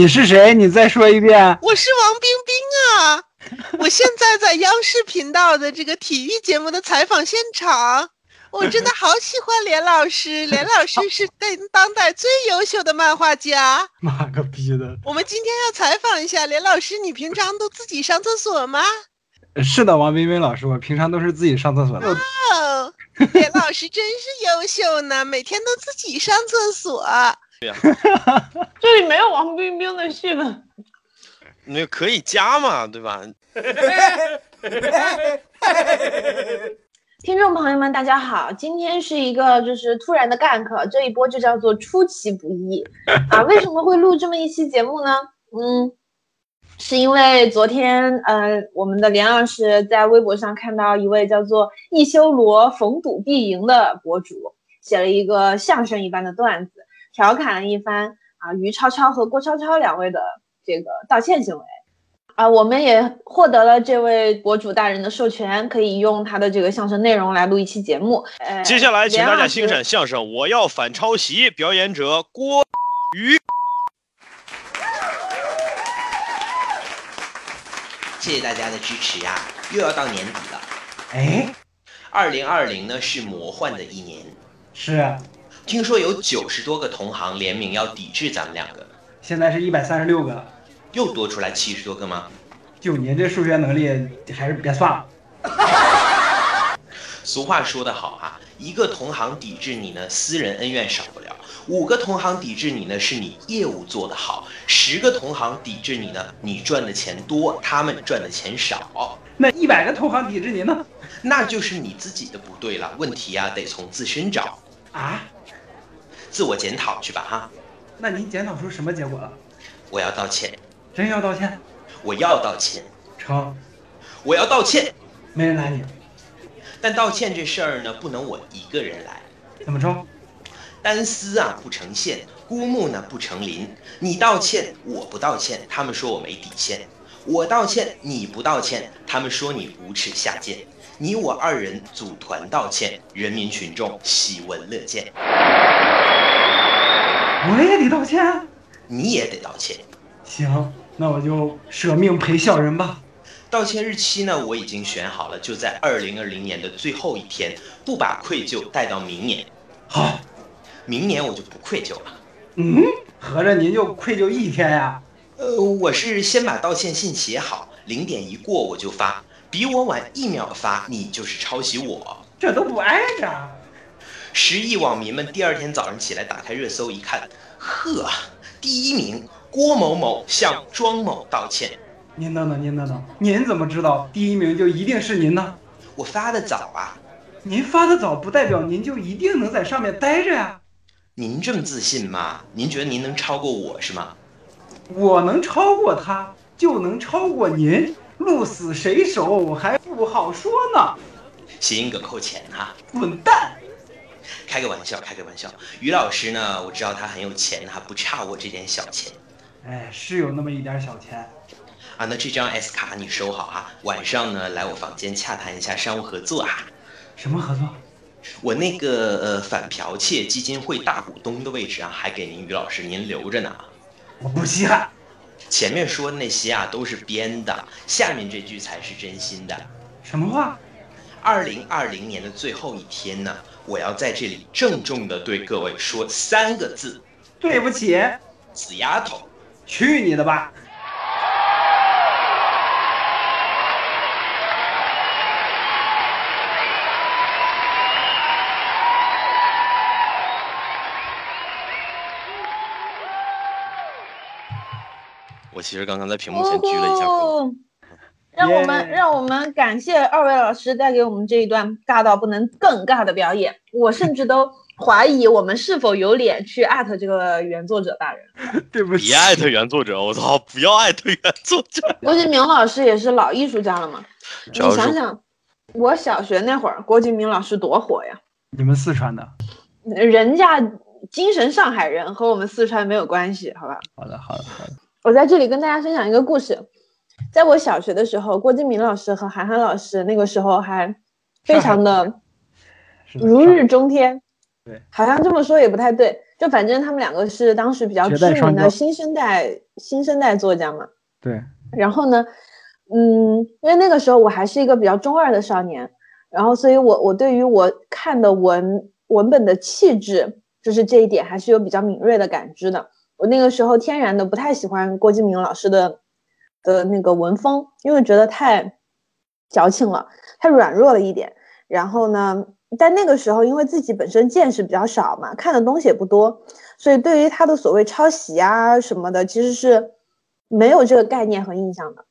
你是谁？你再说一遍。我是王冰冰啊！我现在在央视频道的这个体育节目的采访现场，我真的好喜欢连老师。连老师是当当代最优秀的漫画家。妈个逼的！我们今天要采访一下连老师，你平常都自己上厕所吗？是的，王冰冰老师，我平常都是自己上厕所的。哦，连老师真是优秀呢，每天都自己上厕所。对呀，这里没有王冰冰的戏份，那可以加嘛，对吧？听众朋友们，大家好，今天是一个就是突然的 gank，这一波就叫做出其不意啊！为什么会录这么一期节目呢？嗯，是因为昨天呃，我们的连老师在微博上看到一位叫做一修罗逢赌必赢的博主写了一个相声一般的段子。调侃了一番啊，于超超和郭超超两位的这个道歉行为啊，我们也获得了这位博主大人的授权，可以用他的这个相声内容来录一期节目。呃，接下来请大家欣赏相声《我要反抄袭》，表演者郭于。谢谢大家的支持呀，又要到年底了。哎，二零二零呢是魔幻的一年，是。听说有九十多个同行联名要抵制咱们两个，现在是一百三十六个，又多出来七十多个吗？就您这数学能力，还是别算了。俗话说得好哈，一个同行抵制你呢，私人恩怨少不了；五个同行抵制你呢，是你业务做得好；十个同行抵制你呢，你赚的钱多，他们赚的钱少。那一百个同行抵制你呢？那就是你自己的不对了，问题啊得从自身找啊。自我检讨去吧，哈。那您检讨出什么结果了？我要道歉。真要道歉？我要道歉。成。我要道歉。没人拦你。但道歉这事儿呢，不能我一个人来。怎么着？单丝啊不成线，孤木呢不成林。你道歉，我不道歉，他们说我没底线；我道歉，你不道歉，他们说你无耻下贱。你我二人组团道歉，人民群众喜闻乐见。我也得道歉，你也得道歉。行，那我就舍命陪小人吧。道歉日期呢？我已经选好了，就在二零二零年的最后一天，不把愧疚带到明年。好，明年我就不愧疚了。嗯，合着您就愧疚一天呀？呃，我是先把道歉信写好，零点一过我就发。比我晚一秒发，你就是抄袭我，这都不挨着。十亿网民们第二天早上起来打开热搜一看，呵，第一名郭某某向庄某道歉。您等等，您等等，您怎么知道第一名就一定是您呢？我发的早啊。您发的早不代表您就一定能在上面待着呀。您这么自信吗？您觉得您能超过我是吗？我能超过他，就能超过您。鹿死谁手还不好说呢，谐音梗扣钱哈，滚蛋！开个玩笑，开个玩笑。于老师呢，我知道他很有钱他，不差我这点小钱。哎，是有那么一点小钱。啊，那这张 S 卡你收好哈，晚上呢来我房间洽谈一下商务合作啊。什么合作？我那个呃反剽窃基金会大股东的位置啊，还给您于老师您留着呢。我不稀罕。前面说的那些啊都是编的，下面这句才是真心的。什么话？二零二零年的最后一天呢，我要在这里郑重的对各位说三个字：对不起，死丫头，去你的吧！我其实刚刚在屏幕前鞠了一下躬，让我们让我们感谢二位老师带给我们这一段尬到不能更尬的表演。我甚至都 怀疑我们是否有脸去艾特这个原作者大人。对不起，别艾特原作者，我操，不要艾特原作者。郭敬明老师也是老艺术家了嘛？你想想，我小学那会儿，郭敬明老师多火呀！你们四川的，人家精神上海人，和我们四川没有关系，好吧？好的，好的，好的。我在这里跟大家分享一个故事，在我小学的时候，郭敬明老师和韩寒老师那个时候还非常 的如日中天。对，好像这么说也不太对，就反正他们两个是当时比较知名的新生代新生代作家嘛。对，然后呢，嗯，因为那个时候我还是一个比较中二的少年，然后所以我我对于我看的文文本的气质，就是这一点还是有比较敏锐的感知的。我那个时候天然的不太喜欢郭敬明老师的的那个文风，因为觉得太矫情了，太软弱了一点。然后呢，但那个时候因为自己本身见识比较少嘛，看的东西也不多，所以对于他的所谓抄袭啊什么的，其实是没有这个概念和印象的。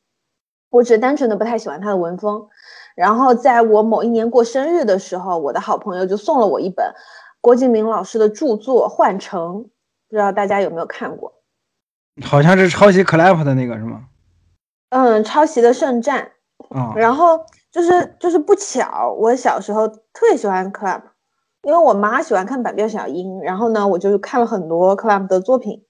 我只是单纯的不太喜欢他的文风。然后在我某一年过生日的时候，我的好朋友就送了我一本郭敬明老师的著作《幻城》，不知道大家有没有看过？好像是抄袭 clap 的那个是吗？嗯，抄袭的《圣战》。啊、然后就是就是不巧，我小时候特别喜欢 Clap，因为我妈喜欢看百变小樱，然后呢，我就看了很多 Clap 的作品，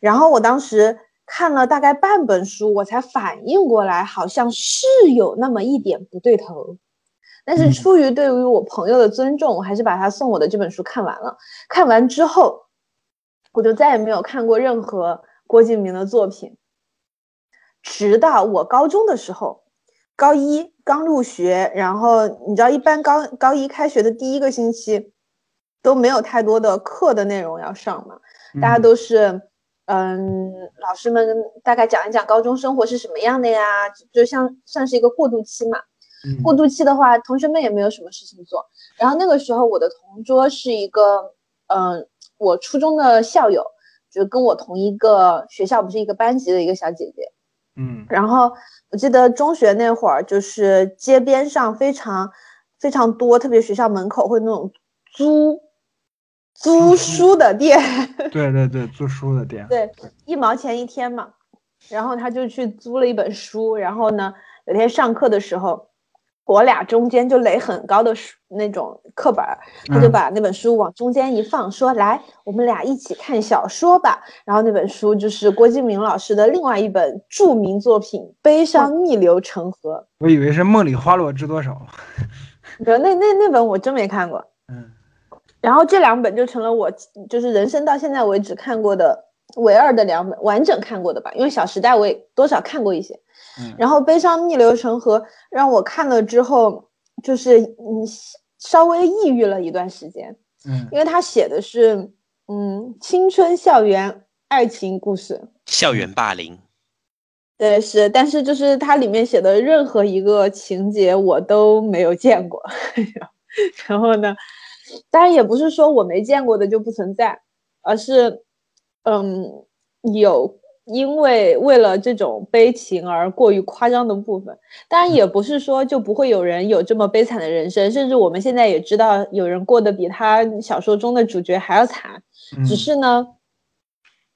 然后我当时看了大概半本书，我才反应过来，好像是有那么一点不对头。但是嗯出于对于我朋友的尊重，我还是把他送我的这本书看完了。看完之后，我就再也没有看过任何郭敬明的作品，直到我高中的时候。高一刚入学，然后你知道，一般高高一开学的第一个星期都没有太多的课的内容要上嘛，大家嗯都是嗯，老师们大概讲一讲高中生活是什么样的呀，就像算是一个过渡期嘛。嗯过渡期的话，同学们也没有什么事情做。然后那个时候，我的同桌是一个嗯，我初中的校友，就跟我同一个学校，不是一个班级的一个小姐姐。嗯然后我记得中学那会儿，就是街边上非常非常多，特别学校门口会那种租租书的店，对对对，租书的店。对，一毛钱一天嘛。然后他就去租了一本书，然后呢，有天上课的时候，我俩中间就垒很高的书那种课本儿，他就嗯把那本书往中间一放，说：“来，我们俩一起看小说吧。”然后那本书就是郭敬明老师的另外一本著名作品《悲伤逆流成河我以为是梦里花落知多少。》。那那那本我真没看过。嗯然后这两本就成了我就是人生到现在为止看过的唯二的两本完整看过的吧，因为《小时代》我也多少看过一些。嗯然后《悲伤逆流成河》让我看了之后，就是嗯稍微抑郁了一段时间，嗯因为他写的是嗯青春校园爱情故事，校园霸凌，对是，但是就是它里面写的任何一个情节我都没有见过，然后呢，当然也不是说我没见过的就不存在，而是嗯有因为为了这种悲情而过于夸张的部分，当然也不是说就不会有人有这么悲惨的人生，甚至我们现在也知道有人过得比他小说中的主角还要惨，嗯，只是呢，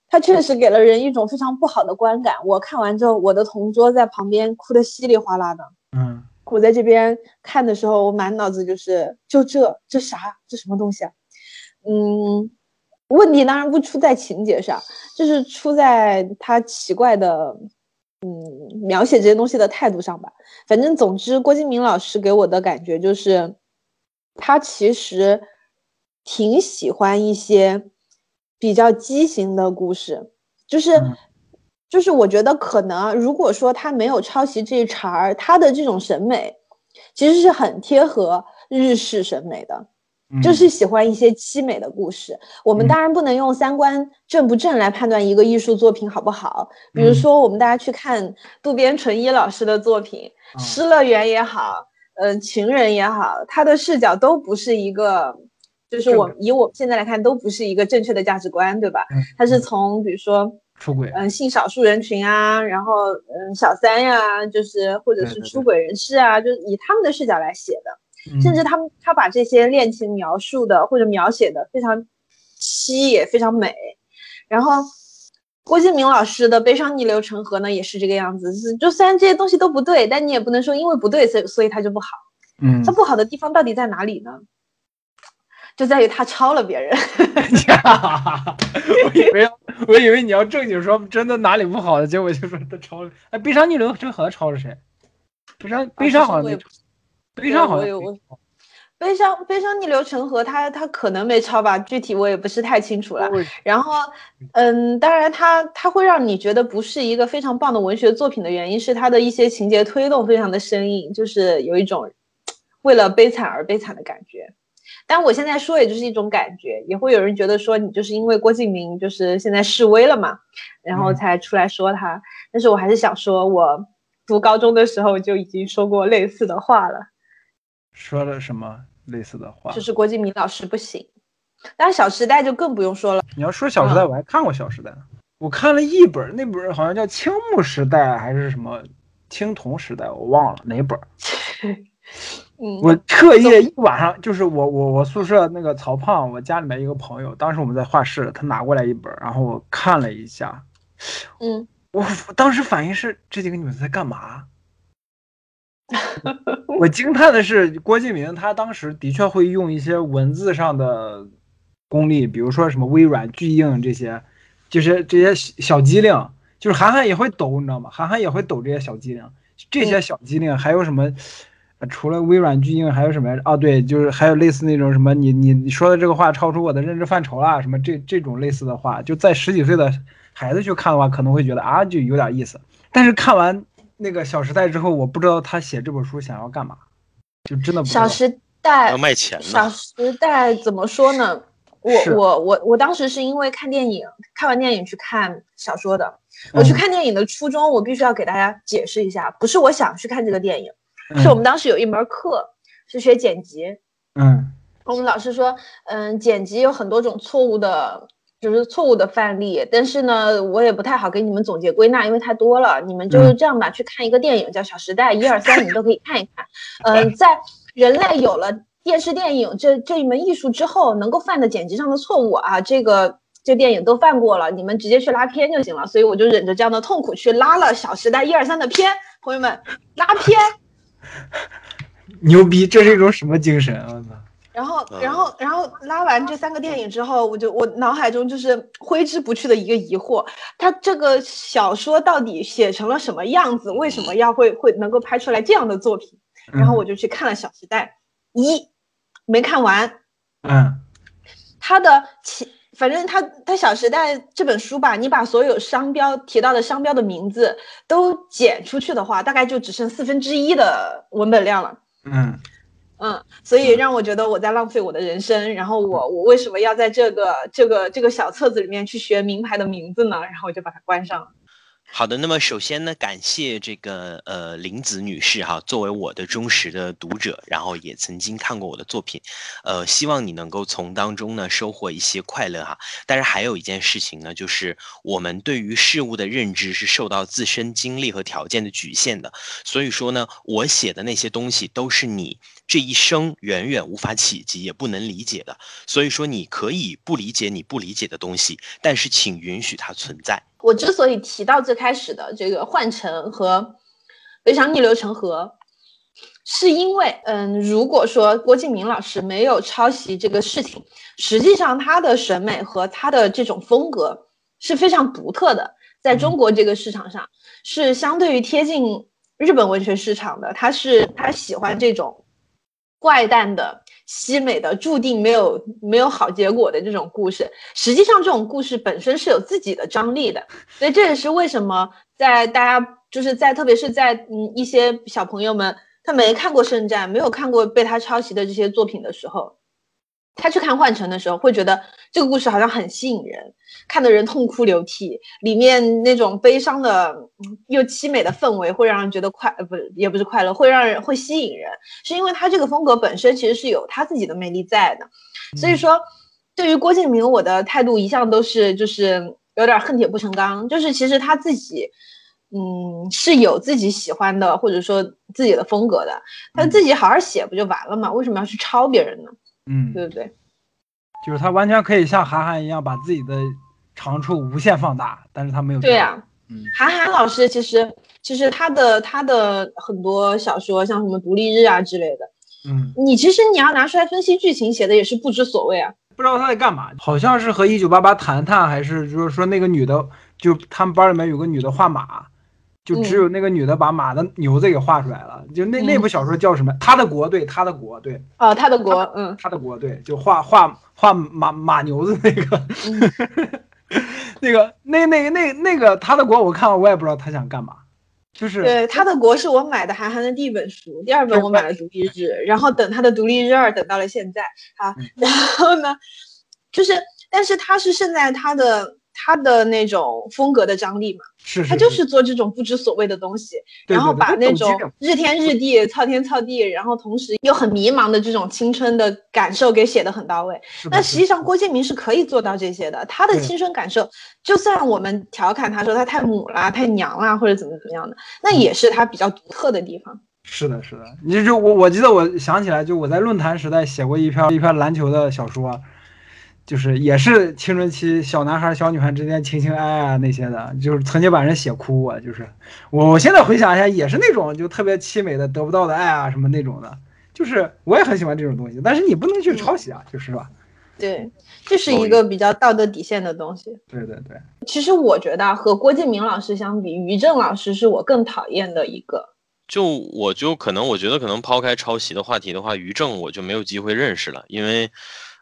他确实给了人一种非常不好的观感。我看完之后，我的同桌在旁边哭得稀里哗啦的。嗯我在这边看的时候，我满脑子就是就这这啥这什么东西啊？嗯，问题当然不出在情节上，就是出在他奇怪的嗯描写这些东西的态度上吧。反正总之，郭敬明老师给我的感觉就是，他其实挺喜欢一些比较畸形的故事，就是。嗯就是我觉得可能啊，如果说他没有抄袭这一茬儿，他的这种审美其实是很贴合日式审美的，嗯就是喜欢一些凄美的故事。我们嗯当然不能用三观正不正来判断一个艺术作品好不好。比如嗯说，我们大家去看渡边淳一老师的作品，啊失乐园》也好，嗯、情人》也好，他的视角都不是一个，就是我以我们现在来看，都不是一个正确的价值观，对吧？嗯他是嗯从比如说。出轨。嗯，性少数人群啊，然后嗯，小三呀，就是或者是出轨人士啊，就是以他们的视角来写的，嗯甚至他们他把这些恋情描述的或者描写的非常凄也非常美。然后郭敬明老师的《悲伤逆流成河》呢，也是这个样子，是就虽然这些东西都不对，但你也不能说因为不对，所以所以它就不好。嗯它不好的地方到底在哪里呢？就在于他抄了别人。我以为我以为你要正经说真的哪里不好的，结果就说他抄了。哎，悲伤逆流成河抄了谁？悲伤悲伤好像没抄，悲伤好像没我。悲伤悲伤逆流成河，他他可能没抄吧，具体我也不是太清楚了。然后，嗯，当然他他会让你觉得不是一个非常棒的文学作品的原因是他的一些情节推动非常的生硬，就是有一种为了悲惨而悲惨的感觉。但我现在说也就是一种感觉，也会有人觉得说你就是因为郭敬明就是现在示威了嘛，然后才出来说他。但是我还是想说，我读高中的时候就已经说过类似的话了。说了什么类似的话？就是郭敬明老师不行，但是《小时代》就更不用说了。你要说《小时代》，我还看过《小时代》，我看了一本，那本好像叫《青木时代》还是什么《青铜时代》，我忘了哪本。我特意一晚上，就是我我我宿舍那个曹胖，我家里面一个朋友，当时我们在画室，他拿过来一本，然后我看了一下，嗯，我当时反应是这几个女的在干嘛？我惊叹的是郭敬明，他当时的确会用一些文字上的功力，比如说什么微软、巨硬这些，就是这些小机灵，就是韩寒也会抖，你知道吗？韩寒也会抖这些小机灵，这些小机灵还有什么？除了微软巨婴还有什么呀？哦，对，就是还有类似那种什么，你你你说的这个话超出我的认知范畴了，什么这这种类似的话，就在十几岁的孩子去看的话，可能会觉得啊，就有点意思。但是看完那个《小时代》之后，我不知道他写这本书想要干嘛，就真的不。小时代要卖钱。小时代怎么说呢？我我我我当时是因为看电影，看完电影去看小说的。我去看电影的初衷，我必须要给大家解释一下，不是我想去看这个电影。是我们当时有一门课是学剪辑，嗯，我们老师说，嗯，剪辑有很多种错误的，就是错误的范例，但是呢，我也不太好给你们总结归纳，因为太多了。你们就是这样吧，去看一个电影叫《小时代》，一二三，你们都可以看一看。嗯，在人类有了电视电影这这一门艺术之后，能够犯的剪辑上的错误啊，这个这电影都犯过了，你们直接去拉片就行了。所以我就忍着这样的痛苦去拉了《小时代》一二三的片，朋友们，拉片。牛逼，这是一种什么精神啊！我操！然后，然后，然后拉完这三个电影之后，我就我脑海中就是挥之不去的一个疑惑：他这个小说到底写成了什么样子？为什么要会会能够拍出来这样的作品？然后我就去看了《小时代》，一没看完。嗯，他的前。反正他他《小时代》这本书吧，你把所有商标提到的商标的名字都剪出去的话，大概就只剩四分之一的文本量了。嗯嗯，所以让我觉得我在浪费我的人生。然后我我为什么要在这个这个这个小册子里面去学名牌的名字呢？然后我就把它关上了。好的，那么首先呢，感谢这个呃林子女士哈，作为我的忠实的读者，然后也曾经看过我的作品，呃，希望你能够从当中呢收获一些快乐哈。但是还有一件事情呢，就是我们对于事物的认知是受到自身经历和条件的局限的，所以说呢，我写的那些东西都是你这一生远远无法企及也不能理解的，所以说你可以不理解你不理解的东西，但是请允许它存在。我之所以提到最开始的这个换乘和非常逆流成河，是因为，嗯，如果说郭敬明老师没有抄袭这个事情，实际上他的审美和他的这种风格是非常独特的，在中国这个市场上是相对于贴近日本文学市场的，他是他喜欢这种怪诞的。凄美的注定没有没有好结果的这种故事，实际上这种故事本身是有自己的张力的，所以这也是为什么在大家就是在特别是在嗯一些小朋友们他没看过《圣战》，没有看过被他抄袭的这些作品的时候。他去看《幻城》的时候，会觉得这个故事好像很吸引人，看的人痛哭流涕，里面那种悲伤的又凄美的氛围会让人觉得快，呃，不是，也不是快乐，会让人会吸引人，是因为他这个风格本身其实是有他自己的魅力在的。所以说，对于郭敬明，我的态度一向都是就是有点恨铁不成钢，就是其实他自己，嗯，是有自己喜欢的或者说自己的风格的，他自己好好写不就完了吗？为什么要去抄别人呢？嗯，对不对？就是他完全可以像韩寒一样把自己的长处无限放大，但是他没有。对呀，嗯，韩寒老师其实其实他的他的很多小说，像什么《独立日》啊之类的，嗯，你其实你要拿出来分析剧情，写的也是不知所谓啊。不知道他在干嘛，好像是和一九八八谈谈，还是就是说那个女的，就他们班里面有个女的画马，就只有那个女的把马的牛子给画出来了。就那那部小说叫什么？他的国，对，他的国，对，啊，他的国，嗯，他的国，对，就画画画马马牛子那个，嗯 那个那那那那个他的国，我看了我也不知道他想干嘛，就是对，他的国是我买的韩寒的第一本书，第二本我买了《独立日》，然后等他的《独立日二》等到了现在啊，嗯 然后呢，就是，但是他是现在他的他的那种风格的张力嘛，是是他就是做这种不知所谓的东西，然后把那种日天日地、操天操地，然后同时又很迷茫的这种青春的感受给写得很到位。那实际上，郭敬明是可以做到这些的。他的对青春感受，就算我们调侃他说他太母啦、太娘啦，或者怎么怎么样的，那嗯也是他比较独特的地方。是的，是的，你就就我我记得我想起来，就我在论坛时代写过一篇一篇篮球的小说，就是也是青春期小男孩小女孩之间情情爱爱啊那些的，就是曾经把人写哭过。就是我我现在回想一下，也是那种就特别凄美的得不到的爱啊什么那种的，就是我也很喜欢这种东西，但是你不能去抄袭啊，就是吧？对，这是一个比较道德底线的东西。对对对，其实我觉得啊和郭敬明老师相比，于正老师是我更讨厌的一个。就我就可能我觉得可能抛开抄袭的话题的话，于正我就没有机会认识了，因为。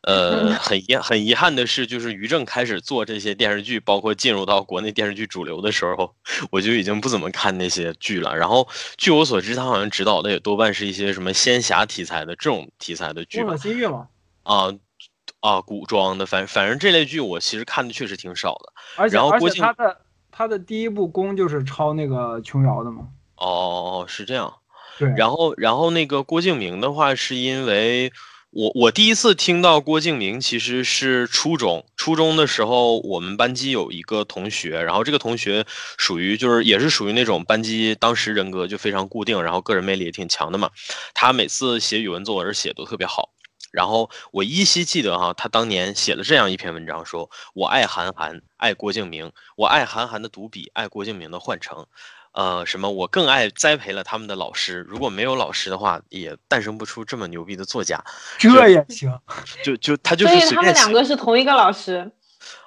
呃，很遗很遗憾的是，就是于正开始做这些电视剧，包括进入到国内电视剧主流的时候，我就已经不怎么看那些剧了。然后，据我所知，他好像指导的也多半是一些什么仙侠题材的这种题材的剧吧。心啊啊，古装的，反反正这类剧我其实看的确实挺少的。而且而然后郭靖且他的他的第一部宫就是抄那个琼瑶的嘛，哦哦哦，是这样。对，然后，然后那个郭敬明的话，是因为我我第一次听到郭敬明其实是初中，初中的时候我们班级有一个同学，然后这个同学属于就是也是属于那种班级当时人格就非常固定，然后个人魅力也挺强的嘛。他每次写语文作文写都特别好。然后我依稀记得哈，他当年写了这样一篇文章，说我爱韩寒，爱郭敬明，我爱韩寒的独笔，爱郭敬明的换乘。呃，什么？我更爱栽培了他们的老师。如果没有老师的话，也诞生不出这么牛逼的作家。这也行，就就他就所以他们是随便写两个是同一个老师，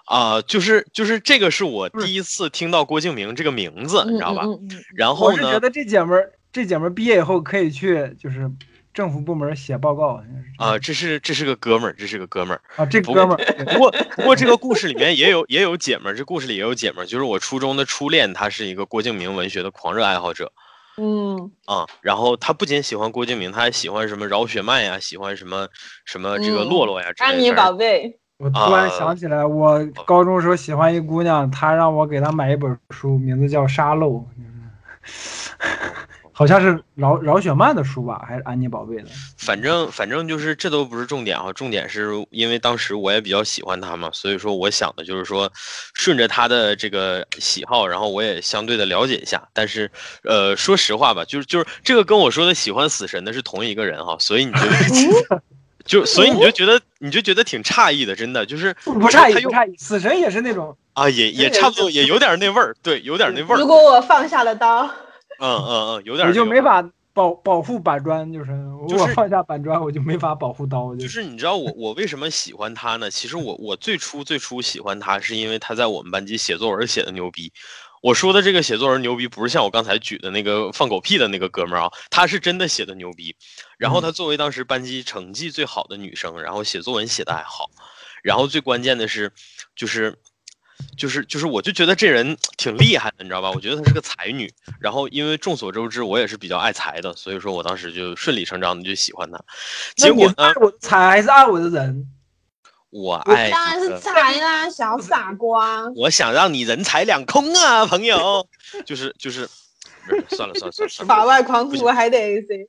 啊、就是就是这个是我第一次听到郭敬明这个名字，你知道吧？嗯嗯嗯嗯然后呢我是觉，得这姐们儿这姐们儿毕业以后可以去就是政府部门写报告啊、这是这是个哥们儿，这是个哥们儿。啊，这不哥们儿不过不过这个故事里面也有也有姐们儿，这故事里也有姐们儿，就是我初中的初恋，他是一个郭敬明文学的狂热爱好者。嗯，啊、然后他不仅喜欢郭敬明，他还喜欢什么饶雪漫呀，喜欢什么什么这个嗯洛洛呀之类的。安妮反正宝贝，我突然啊想起来，我高中时候喜欢一姑娘，她让我给她买一本书，名字叫《沙漏》，好像是饶饶雪漫的书吧，还是安妮宝贝的？反正反正就是这都不是重点啊，重点是因为当时我也比较喜欢他嘛，所以说我想的就是说，顺着他的这个喜好，然后我也相对的了解一下。但是，呃，说实话吧，就是就是这个跟我说的喜欢死神的是同一个人哈，所以你就 就所以你就觉得你就觉得挺诧异的，真的就是不不诧异，不诧异。死神也是那种，啊，也也也差不多，也有点那味儿，对，有点那味儿如，果我放下了刀，嗯嗯嗯，有点我就没法保保护板砖，就是就是我放下板砖，我就没法保护刀，就就是你知道我我为什么喜欢他呢？其实我我最初最初喜欢他是因为他在我们班级写作文写的牛逼。我说的这个写作文牛逼，不是像我刚才举的那个放狗屁的那个哥们儿啊，他是真的写的牛逼。然后他作为当时班级成绩最好的女生，然后写作文写的还好，然后最关键的是，就是。就是就是，我就觉得这人挺厉害的，你知道吧？我觉得她是个才女。然后，因为众所周知，我也是比较爱才的，所以说我当时就顺理成章的就喜欢她。结果呢我的才还是爱我的人？我爱当然是这个才啦，小傻瓜。我想让你人财两空啊，朋友。就是就是，算了算了算了算了，法外狂徒还得谁？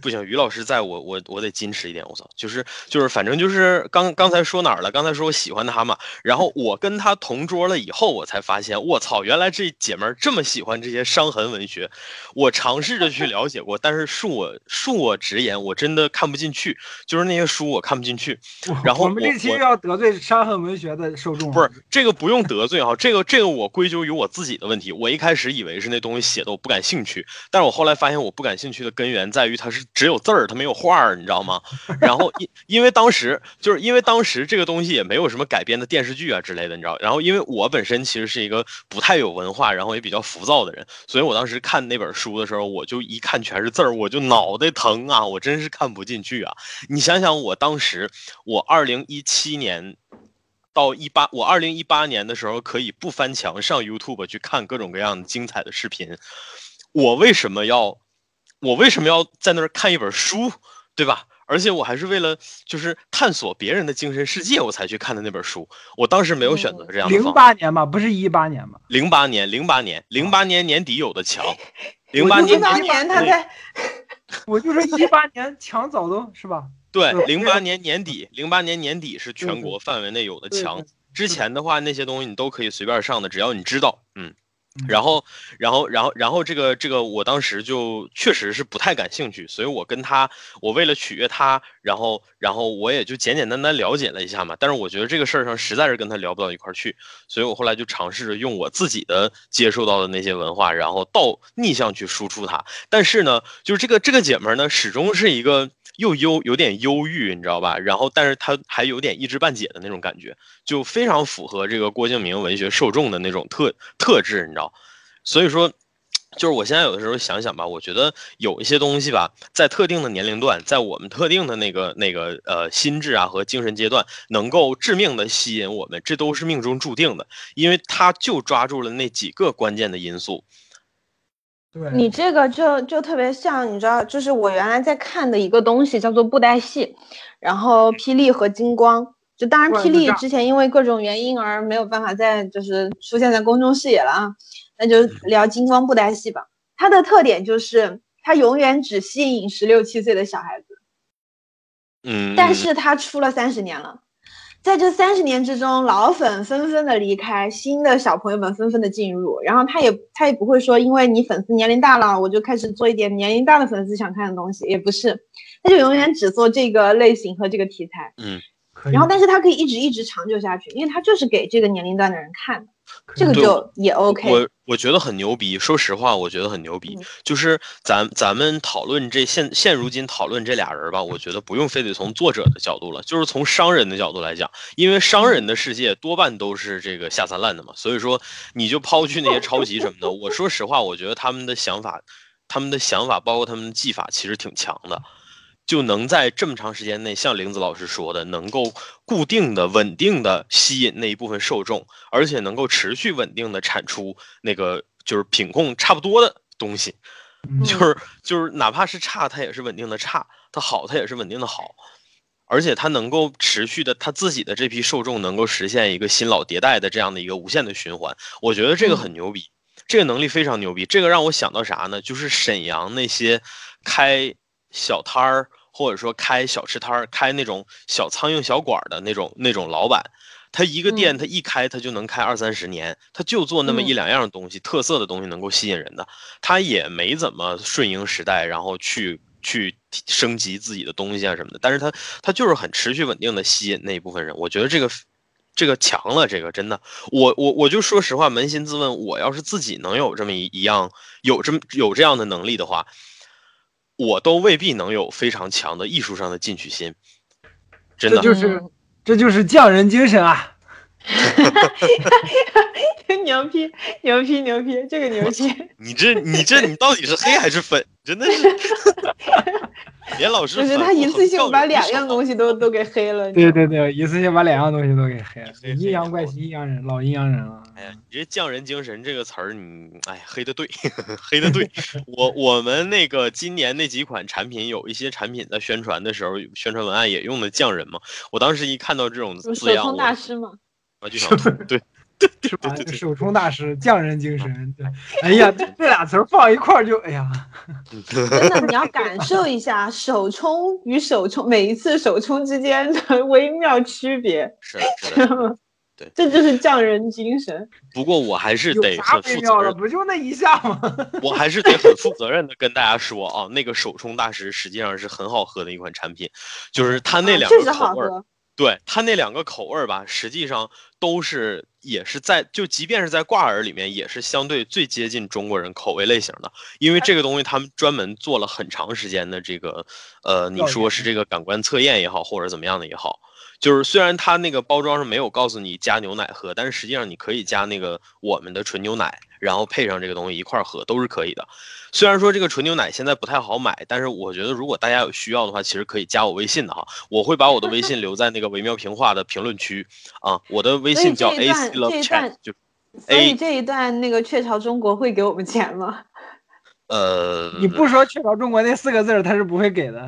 不行，于老师在我我我得矜持一点，我操，就是就是，反正就是刚刚才说哪儿了？刚才说我喜欢他嘛，然后我跟他同桌了以后，我才发现，我操，原来这姐们儿这么喜欢这些伤痕文学。我尝试着去 了解过，但是恕我恕我直言，我真的看不进去，就是那些书我看不进去。然后我们这期要得罪伤痕文学的受众，不是这个不用得罪哈，这个这个我归咎于我自己的问题。我一开始以为是那东西写的我不感兴趣，但是我后来发现我不感兴趣的根源在于它是只有字儿，它没有画儿，你知道吗？然后因因为当时就是因为当时这个东西也没有什么改编的电视剧啊之类的，你知道。然后因为我本身其实是一个不太有文化，然后也比较浮躁的人，所以我当时看那本书的时候，我就一看全是字儿，我就脑袋疼啊，我真是看不进去啊。你想想，我当时我二零一七年。到一八，我二零一八年的时候可以不翻墙上 YouTube 去看各种各样精彩的视频，我为什么要，我为什么要在那儿看一本书，对吧？而且我还是为了就是探索别人的精神世界，我才去看的那本书。我当时没有选择这样的零。八年吧，不是一八年吧？零八年，零八年，零八年年底有的强，零八年年他在 我就说一八年墙早都是吧？对，零八年年底，零八年年底是全国范围内有的对墙。之前的话，那些东西你都可以随便上的，只要你知道，嗯。然后，然后，然后，然后这个这个，我当时就确实是不太感兴趣，所以我跟他，我为了取悦他，然后，然后我也就简简单单了解了一下嘛。但是我觉得这个事儿上实在是跟他聊不到一块儿去，所以我后来就尝试着用我自己的接受到的那些文化，然后倒逆向去输出他。但是呢，就是这个这个姐们儿呢，始终是一个又忧有点忧郁，你知道吧？然后，但是他还有点一知半解的那种感觉，就非常符合这个郭敬明文学受众的那种特特质，你知道？所以说，就是我现在有的时候想想吧，我觉得有一些东西吧，在特定的年龄段，在我们特定的那个那个呃心智啊和精神阶段，能够致命的吸引我们，这都是命中注定的，因为他就抓住了那几个关键的因素。对，你这个就就特别像，你知道，就是我原来在看的一个东西叫做布袋戏，然后霹雳和金光，就当然霹雳之前因为各种原因而没有办法再就是出现在公众视野了啊，那就聊金光布袋戏吧。它的特点就是它永远只吸引十六七岁的小孩子，嗯，但是它出了三十年了。在这三十年之中，老粉纷纷的离开，新的小朋友们纷纷的进入，然后他也他也不会说，因为你粉丝年龄大了，我就开始做一点年龄大的粉丝想看的东西，也不是，他就永远只做这个类型和这个题材，嗯。然后但是他可以一直一直长久下去，因为他就是给这个年龄段的人看的，这个就也 OK。我我觉得很牛逼，说实话，我觉得很牛逼。嗯就是咱咱们讨论这现现如今讨论这俩人吧，我觉得不用非得从作者的角度了，就是从商人的角度来讲，因为商人的世界多半都是这个下三滥的嘛，所以说你就抛去那些抄袭什么的，我说实话，我觉得他们的想法，他们的想法包括他们的技法其实挺强的。就能在这么长时间内，像玲子老师说的，能够固定的、稳定的吸引那一部分受众，而且能够持续稳定的产出那个就是品控差不多的东西，嗯 就是就是哪怕是差，它也是稳定的差；它好，它也是稳定的好。而且它能够持续的，它自己的这批受众能够实现一个新老迭代的这样的一个无限的循环，我觉得这个很牛逼，这个能力非常牛逼。这个让我想到啥呢？就是沈阳那些开小摊儿或者说开小吃摊儿、开那种小苍蝇小馆儿的那种那种老板，他一个店嗯。他一开他就能开二三十年，他就做那么一嗯。两样东西，特色的东西能够吸引人的，他也没怎么顺应时代，然后去去提升级自己的东西啊什么的，但是他他就是很持续稳定的吸引那一部分人，我觉得这个。这个强了，这个真的，我我我就说实话，扪心自问，我要是自己能有这么一一样，有这么有这样的能力的话，我都未必能有非常强的艺术上的进取心，真的。这就是这就是匠人精神啊！牛批牛批牛批，这个牛批。你这你这你到底是黑还是粉？真的是，连老师粉就是他一次性把两样东西。都都给黑了。对对对，一次性把两样东西都给黑了，阴阳怪气，阴阳人，老阴阳人了。哎呀，你这匠人精神这个词儿，你哎黑的对，黑的对。我我们那个今年那几款产品，有一些产品在宣传的时候，宣传文案也用的匠人嘛。我当时一看到这种手字样，大师嘛，我就想吐，对对对对？手冲大师，匠人精神。对，哎呀，这这俩词儿放一块儿就，哎呀 真的你要感受一下手冲与手冲每一次手冲之间的微妙区别，是？对这就是匠人精神。不过我还是得很负责不就那一下吗？我还是得很负责任的跟大家说啊，那个手冲大师实际上是很好喝的一款产品，就是它那啊两确实好个口味对它那两个口味儿吧，实际上都是也是在就即便是在挂耳里面，也是相对最接近中国人口味类型的，因为这个东西他们专门做了很长时间的这个，呃，你说是这个感官测验也好，或者怎么样的也好，就是虽然它那个包装上没有告诉你加牛奶喝，但是实际上你可以加那个我们的纯牛奶，然后配上这个东西一块儿喝都是可以的。虽然说这个纯牛奶现在不太好买，但是我觉得如果大家有需要的话，其实可以加我微信的哈，我会把我的微信留在那个惟妙评话的评论区啊，我的微信叫 A C Love Chat，就所以这一段那个雀巢中国会给我们钱吗？呃，你不说雀巢中国那四个字儿，他是不会给的。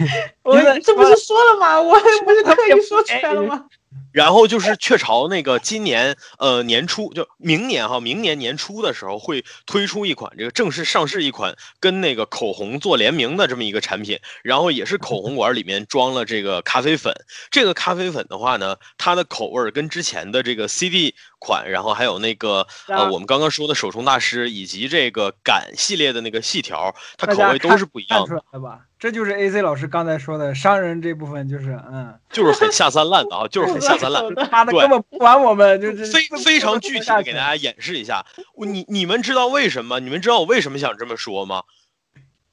我这不是说了吗？我不是特意说出来了吗？然后就是雀巢那个今年呃年初就明年哈，明年年初的时候会推出一款这个正式上市一款跟那个口红做联名的这么一个产品，然后也是口红管里面装了这个咖啡粉。这个咖啡粉的话呢，它的口味跟之前的这个 CD 款，然后还有那个呃我们刚刚说的手冲大师以及这个感系列的那个细条，它口味都是不一样的吧？这就是 A C 老师刚才说的商人这部分，就是嗯，就是很下三滥的啊，就是很下三滥，他的根本不管我们，就是非非常具体的给大家演示一下。你你们知道为什么？你们知道我为什么想这么说吗？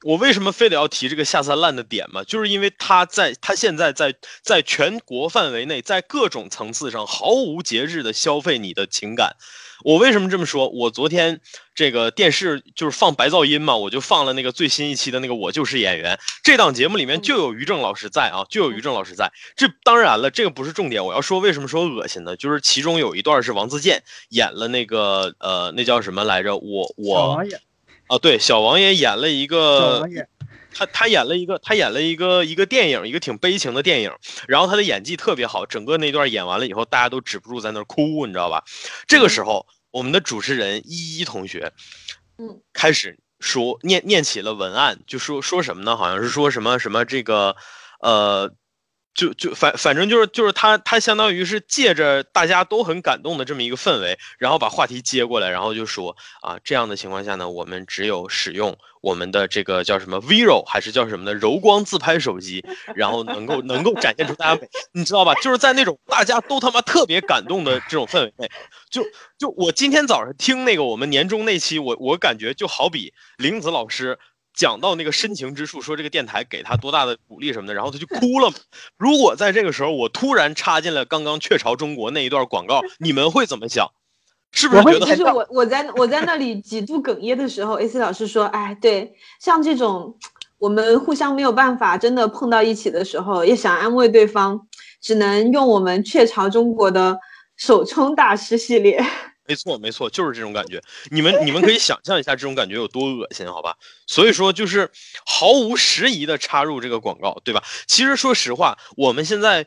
我为什么非得要提这个下三滥的点吗？就是因为他在他现在在在全国范围内，在各种层次上毫无节制的消费你的情感。我为什么这么说？我昨天这个电视就是放白噪音嘛，我就放了那个最新一期的那个《我就是演员》这档节目里面就有于正老师在啊，就有于正老师在。这当然了，这个不是重点。我要说为什么说恶心呢？就是其中有一段是王自健演了那个呃，那叫什么来着？我我啊，对，小王爷演了一个，他他演了一个，他演了一个一个电影，一个挺悲情的电影。然后他的演技特别好，整个那段演完了以后，大家都止不住在那哭，你知道吧？这个时候。我们的主持人依依同学，嗯，开始说念念起了文案，就说说什么呢？好像是说什么什么这个，呃。就就反反正就是就是他他相当于是借着大家都很感动的这么一个氛围，然后把话题接过来，然后就说啊这样的情况下呢，我们只有使用我们的这个叫什么 Vero 还是叫什么的柔光自拍手机，然后能够能够展现出大家，你知道吧？就是在那种大家都他妈特别感动的这种氛围内，就就我今天早上听那个我们年终那期，我我感觉就好比玲子老师。讲到那个深情之处，说这个电台给他多大的鼓励什么的，然后他就哭了。如果在这个时候我突然插进了刚刚雀巢中国那一段广告，你们会怎么想？是不是觉得？其实我我在我在那里几度哽咽的时候，AC 老师说：“哎，对，像这种我们互相没有办法真的碰到一起的时候，也想安慰对方，只能用我们雀巢中国的手冲大师系列。”没错，没错，就是这种感觉。你们，你们可以想象一下这种感觉有多恶心，好吧？所以说，就是毫无迟疑的插入这个广告，对吧？其实说实话，我们现在，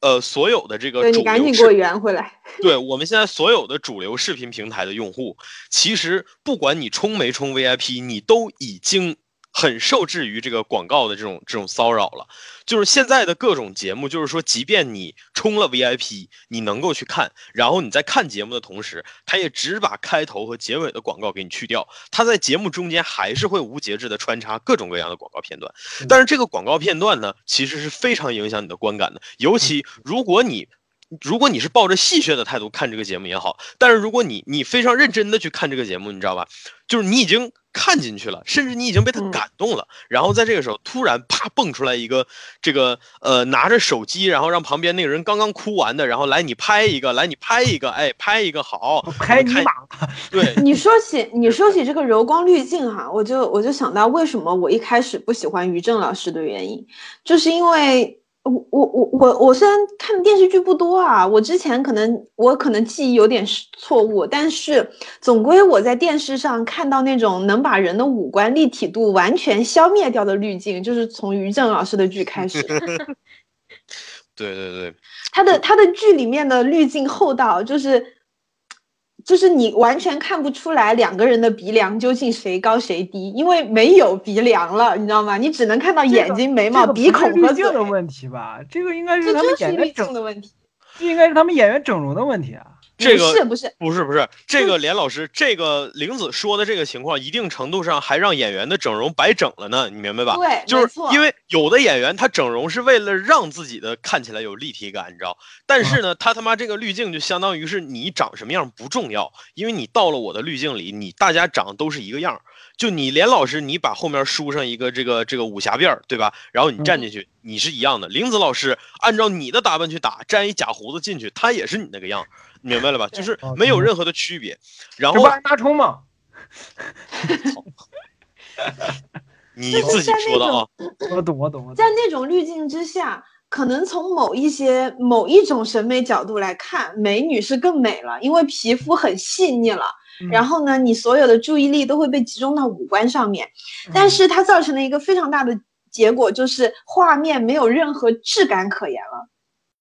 呃，所有的这个，对你赶紧给我圆回来。对我们现在所有的主流视频平台的用户，其实不管你充没充 VIP，你都已经。很受制于这个广告的这种这种骚扰了，就是现在的各种节目，就是说，即便你充了 VIP，你能够去看，然后你在看节目的同时，他也只把开头和结尾的广告给你去掉，他在节目中间还是会无节制的穿插各种各样的广告片段。但是这个广告片段呢，其实是非常影响你的观感的，尤其如果你如果你是抱着戏谑的态度看这个节目也好，但是如果你你非常认真的去看这个节目，你知道吧？就是你已经。看进去了，甚至你已经被他感动了，然后在这个时候突然啪蹦出来一个这个呃拿着手机，然后让旁边那个人刚刚哭完的，然后来你拍一个，来你拍一个，哎拍一个好，拍你妈！对，你说起你说起这个柔光滤镜哈，我就我就想到为什么我一开始不喜欢于正老师的原因，就是因为。我我我我我虽然看电视剧不多啊，我之前可能我可能记忆有点错误，但是总归我在电视上看到那种能把人的五官立体度完全消灭掉的滤镜，就是从于正老师的剧开始。对 对对，他的他的剧里面的滤镜厚到就是。就是你完全看不出来两个人的鼻梁究竟谁高谁低，因为没有鼻梁了，你知道吗？你只能看到眼睛、眉毛、鼻孔和嘴的问题吧？这个应该是他们演员整的问题，这应该是他们演员整容的问题啊。这个不是不是，不是不是，这个连老师，这个玲子说的这个情况，一定程度上还让演员的整容白整了呢，你明白吧？对，就是错因为有的演员他整容是为了让自己的看起来有立体感，你知道？但是呢，他他妈这个滤镜就相当于是你长什么样不重要，因为你到了我的滤镜里，你大家长都是一个样儿。就你连老师，你把后面梳上一个这个这个武侠辫儿，对吧？然后你站进去，你是一样的。玲子老师按照你的打扮去打，粘一假胡子进去，他也是你那个样明白了吧？就是没有任何的区别。然后安大冲嘛？你自己说的啊，我懂，我懂，我懂在。那种滤镜之下，可能从某一些某一种审美角度来看，美女是更美了，因为皮肤很细腻了。然后呢，你所有的注意力都会被集中到五官上面，但是它造成了一个非常大的结果，就是画面没有任何质感可言了。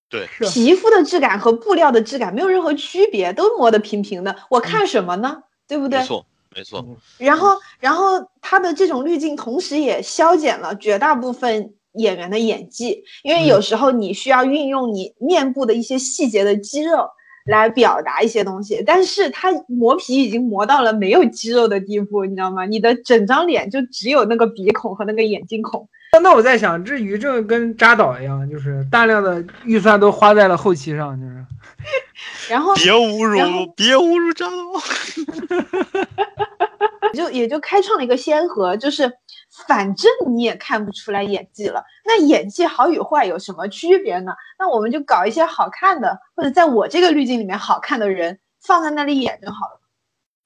对，皮肤的质感和布料的质感没有任何区别，都磨得平平的。我看什么呢？对不对没？错，没错，然后，然后它的这种滤镜同时也消减了绝大部分演员的演技，因为有时候你需要运用你面部的一些细节的肌肉来表达一些东西，但是它磨皮已经磨到了没有肌肉的地步，你知道吗？你的整张脸就只有那个鼻孔和那个眼睛孔。那我在想，这于正跟扎导一样，就是大量的预算都花在了后期上，就是 然后别侮辱，别侮辱张导。就也就开创了一个先河，就是反正你也看不出来演技了，那演技好与坏有什么区别呢？那我们就搞一些好看的，或者在我这个滤镜里面好看的人放在那里演就好了。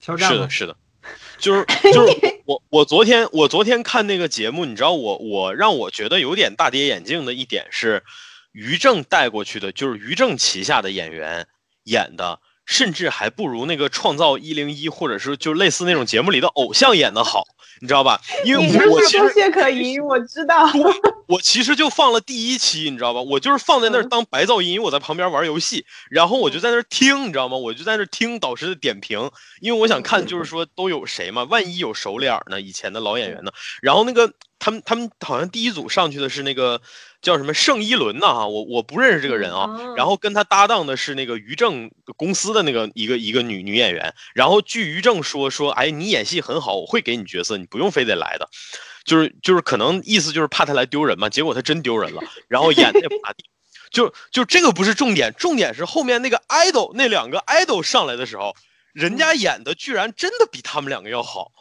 肖战是的，是的，就是 就是我我昨天我昨天看那个节目，你知道我我让我觉得有点大跌眼镜的一点是，于正带过去的，就是于正旗下的演员演的。甚至还不如那个《创造一零一》或者是就类似那种节目里的偶像演的好，你知道吧？因为我我其实多谢可寅，我知道。我其实就放了第一期，你知道吧？我就是放在那儿嗯当白噪音，因为我在旁边玩游戏，然后我就在那儿听，你知道吗？我就在那儿听导师的点评，因为我想看就是说都有谁嘛，万一有熟脸儿呢，以前的老演员呢。然后那个他们他们好像第一组上去的是那个叫什么盛一伦呐哈，我我不认识这个人啊。哦然后跟他搭档的是那个于正公司的那个一个一个女女演员。然后据于正说说，哎，你演戏很好，我会给你角色，你不用非得来的。就是就是可能意思就是怕他来丢人嘛，结果他真丢人了，然后演的也不咋地。就就这个不是重点，重点是后面那个 idol 那两个 idol 上来的时候，人家演的居然真的比他们两个要好。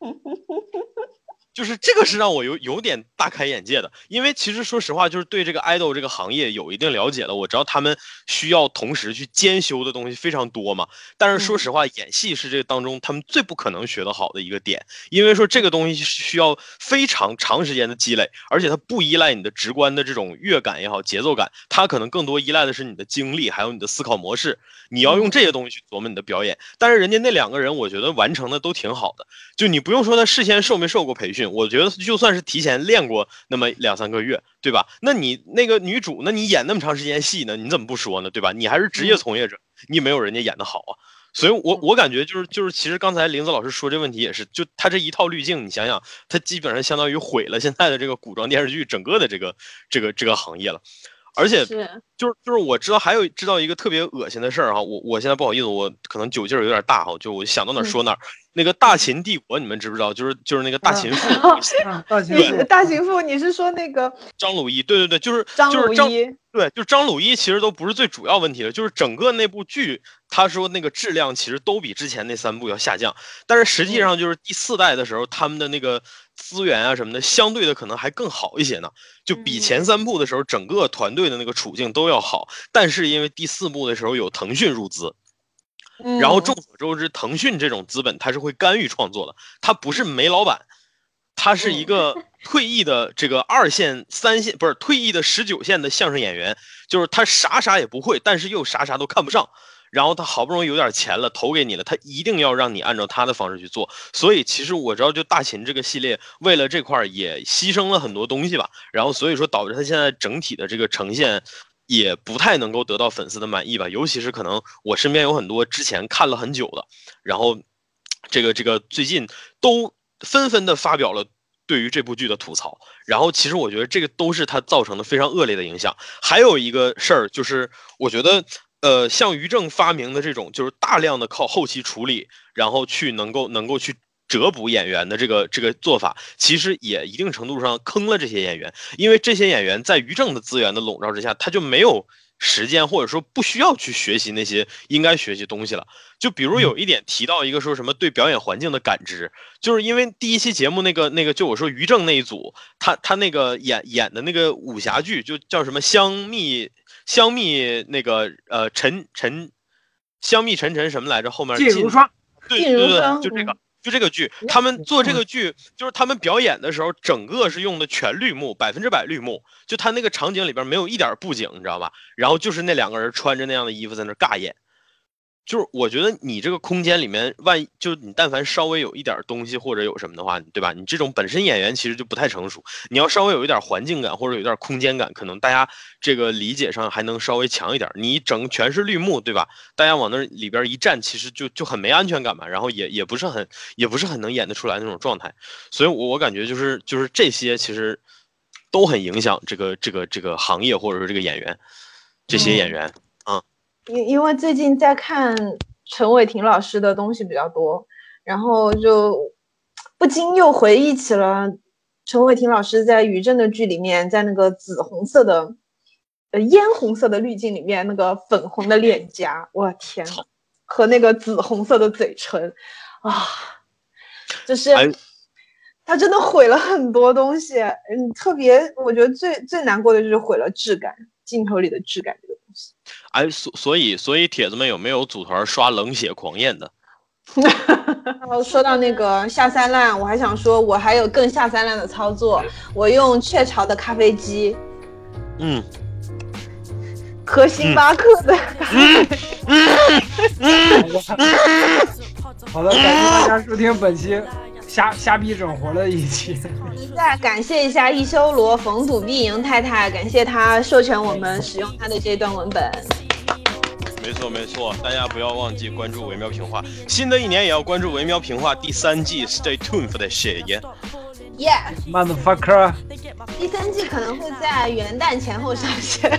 就是这个是让我有有点大开眼界的，因为其实说实话，就是对这个 idol 这个行业有一定了解的，我知道他们需要同时去兼修的东西非常多嘛。但是说实话，演戏是这个当中他们最不可能学得好的一个点，因为说这个东西是需要非常长时间的积累，而且它不依赖你的直观的这种乐感也好、节奏感，它可能更多依赖的是你的经历，还有你的思考模式。你要用这些东西去琢磨你的表演。但是人家那两个人，我觉得完成的都挺好的。就你不用说他事先受没受过培训，我觉得就算是提前练过那么两三个月，对吧？那你那个女主，那你演那么长时间戏呢，你怎么不说呢？对吧？你还是职业从业者，你没有人家演的好啊。所以我，我感觉就是就是，其实刚才林子老师说这问题也是，就他这一套滤镜，你想想，他基本上相当于毁了现在的这个古装电视剧整个的这个这个这个行业了。而且是就是就是我知道还有知道一个特别恶心的事儿哈，我我现在不好意思，我可能酒劲儿有点大哈，就我想到哪儿说哪儿。那个大秦帝国你们知不知道？就是就是那个大秦赋 啊，大秦你赋大秦赋，你是说那个张鲁一，对对对，就是张就是张鲁一？对，就是张鲁一其实都不是最主要问题了，就是整个那部剧，他说那个质量其实都比之前那三部要下降，但是实际上就是第四代的时候，他们的那个资源啊什么的，相对的可能还更好一些呢，就比前三部的时候，整个团队的那个处境都要好，但是因为第四部的时候有腾讯入资，然后嗯。众所周知，腾讯这种资本它是会干预创作的，它不是煤老板，他是一个退役的这个二线、三线不是退役的十九线的相声演员，就是他啥啥也不会，但是又啥啥都看不上。然后他好不容易有点钱了，投给你了，他一定要让你按照他的方式去做。所以其实我知道，就大秦这个系列，为了这块儿也牺牲了很多东西吧。然后所以说导致他现在整体的这个呈现也不太能够得到粉丝的满意吧。尤其是可能我身边有很多之前看了很久的，然后这个这个最近都纷纷的发表了对于这部剧的吐槽，然后其实我觉得这个都是它造成的非常恶劣的影响。还有一个事儿就是，我觉得呃，像于正发明的这种，就是大量的靠后期处理，然后去能够能够去折补演员的这个这个做法，其实也一定程度上坑了这些演员，因为这些演员在于正的资源的笼罩之下，他就没有时间或者说不需要去学习那些应该学习东西了。就比如有一点提到一个说什么对表演环境的感知，就是因为第一期节目那个那个就我说于正那一组，他他那个演演的那个武侠剧就叫什么香蜜。香蜜那个呃沉沉，香蜜沉沉什么来着？后面烬如霜，对对对，就这个就这个剧，他们做这个剧就是他们表演的时候，整个是用的全绿幕，百分之百绿幕，就他那个场景里边没有一点布景，你知道吧？然后就是那两个人穿着那样的衣服在那尬演。就是我觉得你这个空间里面，万一就你但凡稍微有一点东西或者有什么的话，对吧？你这种本身演员其实就不太成熟，你要稍微有一点环境感或者有点空间感，可能大家这个理解上还能稍微强一点。你整全是绿幕，对吧？大家往那里边一站，其实就就很没安全感嘛，然后也也不是很也不是很能演得出来那种状态。所以，我我感觉就是就是这些其实都很影响这个这个这个行业或者说这个演员这些演员。因因为最近在看陈伟霆老师的东西比较多，然后就不禁又回忆起了陈伟霆老师在余震的剧里面，在那个紫红色的呃嫣红色的滤镜里面，那个粉红的脸颊，我天呐，和那个紫红色的嘴唇啊，就是他真的毁了很多东西。嗯，特别我觉得最最难过的就是毁了质感，镜头里的质感。哎，所所以所以铁子们有没有组团刷冷血狂焰的？然 后说到那个下三滥，我还想说，我还有更下三滥的操作，我用雀巢的咖啡机，嗯，和星巴克的。好的，感谢大家收听本期瞎瞎逼整活了一期。再感谢一下一修罗冯土碧莹太太，感谢她授权我们使用她的这段文本。没错没错，大家不要忘记关注维喵评话，新的一年也要关注维喵评话第三季，Stay tuned for that shit yeah。Yeah，motherfucker。第三季可能会在元旦前后上线。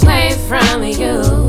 From you.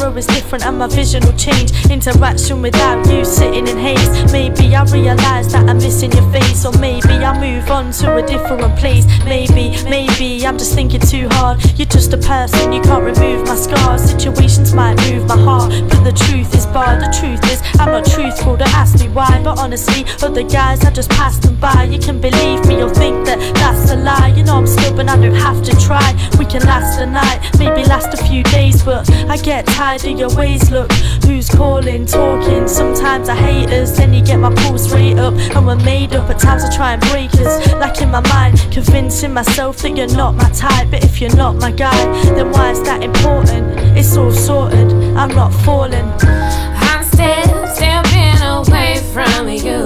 But is different and my vision will change. Interaction without you sitting in haze. Maybe I realize that I'm missing your face, or maybe I move on to a different place. Maybe, maybe I'm just thinking too hard. You're just a person, you can't remove my scars. Situations might move my heart, but the truth is barred. The truth is, I'm not truthful. Don't ask me why, but honestly, other guys I just passed them by. You can believe me or think that that's a lie. You know I'm stubborn, I don't have to try. We can last a night, maybe last a few days, but I get tired of your ways. Look, who's calling, talking? Sometimes I hate us, then you get my pulse rate up, and we're made up. At times I try and break us, like in my mind, convincing myself that you're not my type. But if you're not my guy, then why is that important? It's all sorted, I'm not falling. I'm still stepping away from you.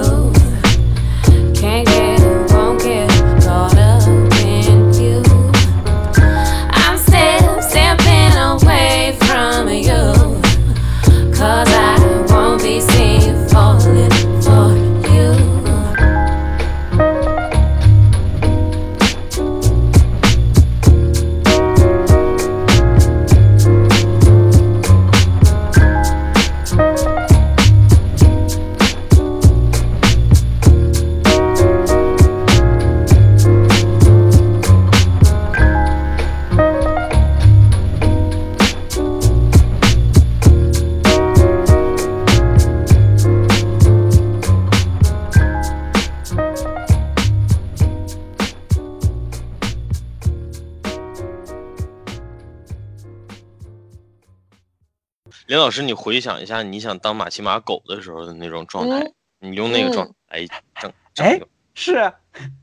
老师，你回想一下，你想当马奇马狗的时候的那种状态，嗯你用那个状态来整整哎。是啊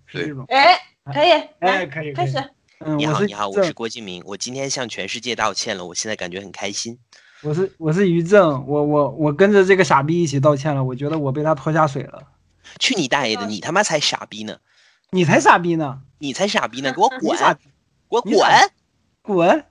是这种，哎，可以，哎可以开始。嗯，你好，你好，我是郭敬明，我今天向全世界道歉了，我现在感觉很开心。我是我是于正，我我我跟着这个傻逼一起道歉了，我觉得我被他拖下水了。去你大爷的！你他妈才傻逼呢！你才傻逼呢！你才傻逼呢！给我滚！给我滚！滚！